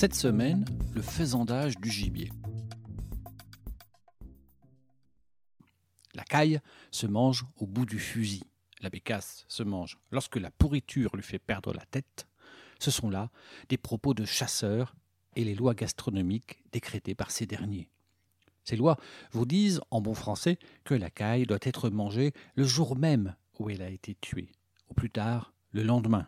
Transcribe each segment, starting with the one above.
Cette semaine, le faisandage du gibier. La caille se mange au bout du fusil. La bécasse se mange lorsque la pourriture lui fait perdre la tête. Ce sont là des propos de chasseurs et les lois gastronomiques décrétées par ces derniers. Ces lois vous disent, en bon français, que la caille doit être mangée le jour même où elle a été tuée, ou plus tard le lendemain.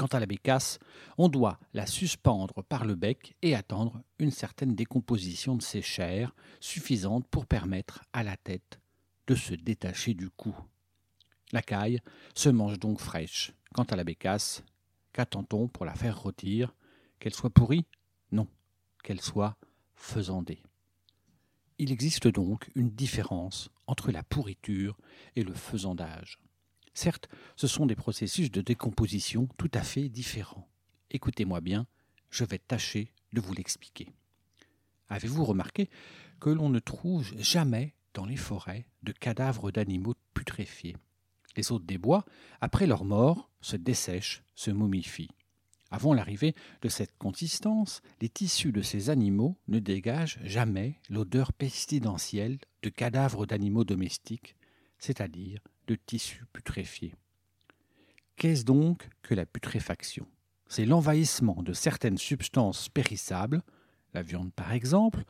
Quant à la bécasse, on doit la suspendre par le bec et attendre une certaine décomposition de ses chairs, suffisante pour permettre à la tête de se détacher du cou. La caille se mange donc fraîche. Quant à la bécasse, qu'attend-on pour la faire rôtir? Qu'elle soit pourrie? Non, qu'elle soit faisandée. Il existe donc une différence entre la pourriture et le faisandage. Certes, ce sont des processus de décomposition tout à fait différents. Écoutez-moi bien, je vais tâcher de vous l'expliquer. Avez-vous remarqué que l'on ne trouve jamais dans les forêts de cadavres d'animaux putréfiés? Les hôtes des bois, après leur mort, se dessèchent, se momifient. Avant l'arrivée de cette consistance, les tissus de ces animaux ne dégagent jamais l'odeur pestilentielle de cadavres d'animaux domestiques, c'est-à-dire tissus putréfiés. Qu'est-ce donc que la putréfaction? C'est l'envahissement de certaines substances périssables, la viande par exemple,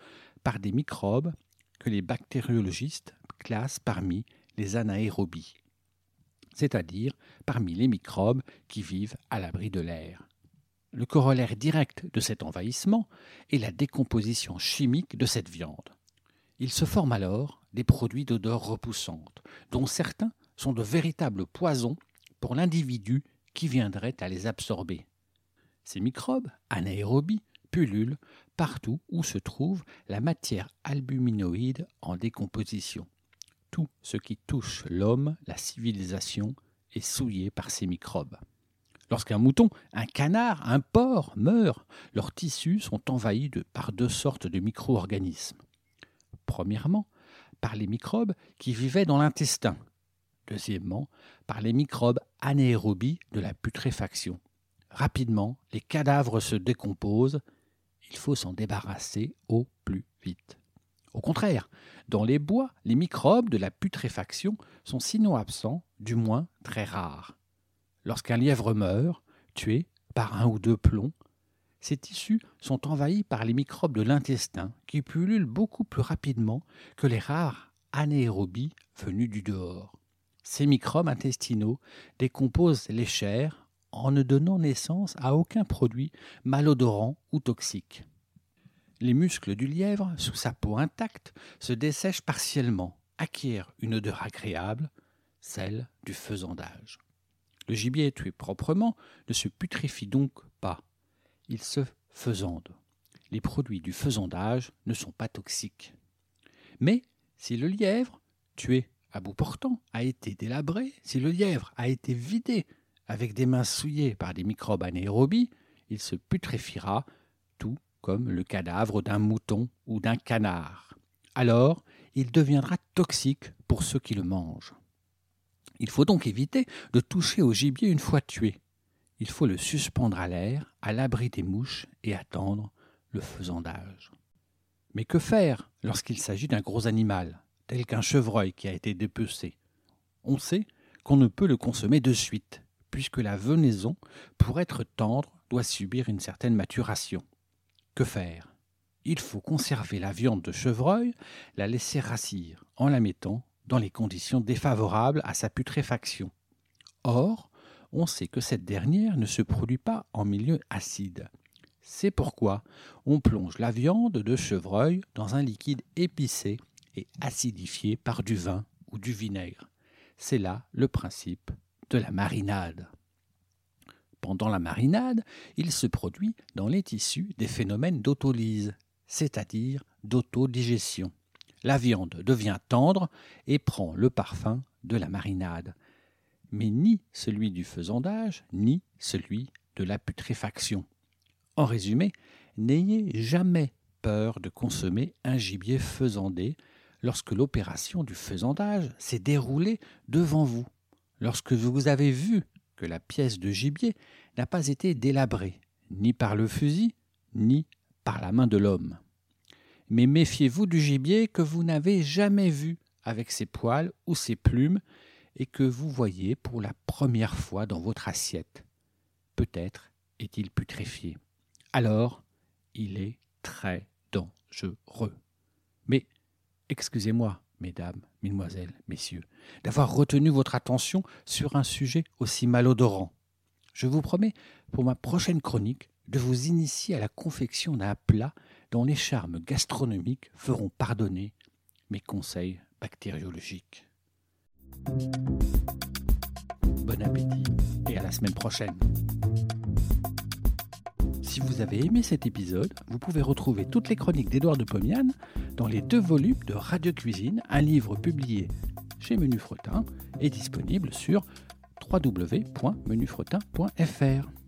par des microbes que les bactériologistes classent parmi les anaérobies, c'est-à-dire parmi les microbes qui vivent à l'abri de l'air. Le corollaire direct de cet envahissement est la décomposition chimique de cette viande. Il se forme alors des produits d'odeur repoussante, dont certains sont de véritables poisons pour l'individu qui viendrait à les absorber. Ces microbes, anaérobies, pullulent partout où se trouve la matière albuminoïde en décomposition. Tout ce qui touche l'homme, la civilisation, est souillé par ces microbes. Lorsqu'un mouton, un canard, un porc meurent, leurs tissus sont envahis par deux sortes de micro-organismes. Premièrement, par les microbes qui vivaient dans l'intestin, Deuxièmement, par les microbes anaérobies de la putréfaction. Rapidement, les cadavres se décomposent. Il faut s'en débarrasser au plus vite. Au contraire, dans les bois, les microbes de la putréfaction sont sinon absents, du moins très rares. Lorsqu'un lièvre meurt, tué par un ou deux plombs, ces tissus sont envahis par les microbes de l'intestin qui pullulent beaucoup plus rapidement que les rares anaérobies venus du dehors. Ces microbes intestinaux décomposent les chairs en ne donnant naissance à aucun produit malodorant ou toxique. Les muscles du lièvre, sous sa peau intacte, se dessèchent partiellement, acquièrent une odeur agréable, celle du faisandage. Le gibier tué proprement ne se putréfie donc pas, il se faisande. Les produits du faisandage ne sont pas toxiques. Mais si le lièvre, tué à bout portant a été délabré, si le lièvre a été vidé avec des mains souillées par des microbes anaérobies, il se putréfiera, tout comme le cadavre d'un mouton ou d'un canard. Alors, il deviendra toxique pour ceux qui le mangent. Il faut donc éviter de toucher au gibier une fois tué. Il faut le suspendre à l'air, à l'abri des mouches, et attendre le faisandage. Mais que faire lorsqu'il s'agit d'un gros animal? Tel qu'un chevreuil qui a été dépecé. On sait qu'on ne peut le consommer de suite, puisque la venaison, pour être tendre, doit subir une certaine maturation. Que faire? Il faut conserver la viande de chevreuil, la laisser rassir, en la mettant dans les conditions défavorables à sa putréfaction. Or, on sait que cette dernière ne se produit pas en milieu acide. C'est pourquoi on plonge la viande de chevreuil dans un liquide épicé et acidifié par du vin ou du vinaigre. C'est là le principe de la marinade. Pendant la marinade, il se produit dans les tissus des phénomènes d'autolyse, c'est-à-dire d'autodigestion. La viande devient tendre et prend le parfum de la marinade, mais ni celui du faisandage, ni celui de la putréfaction. En résumé, n'ayez jamais peur de consommer un gibier faisandé lorsque l'opération du faisandage s'est déroulée devant vous, lorsque vous avez vu que la pièce de gibier n'a pas été délabrée, ni par le fusil, ni par la main de l'homme. Mais méfiez-vous du gibier que vous n'avez jamais vu avec ses poils ou ses plumes et que vous voyez pour la première fois dans votre assiette. Peut-être est-il putréfié. Alors, il est très dangereux. Mais excusez-moi, mesdames, mesdemoiselles, messieurs, d'avoir retenu votre attention sur un sujet aussi malodorant. Je vous promets, pour ma prochaine chronique, de vous initier à la confection d'un plat dont les charmes gastronomiques feront pardonner mes conseils bactériologiques. Bon appétit et à la semaine prochaine. Si vous avez aimé cet épisode, vous pouvez retrouver toutes les chroniques d'Édouard de Pomian dans les deux volumes de Radio Cuisine, un livre publié chez Menu Fretin et disponible sur www.menufretin.fr.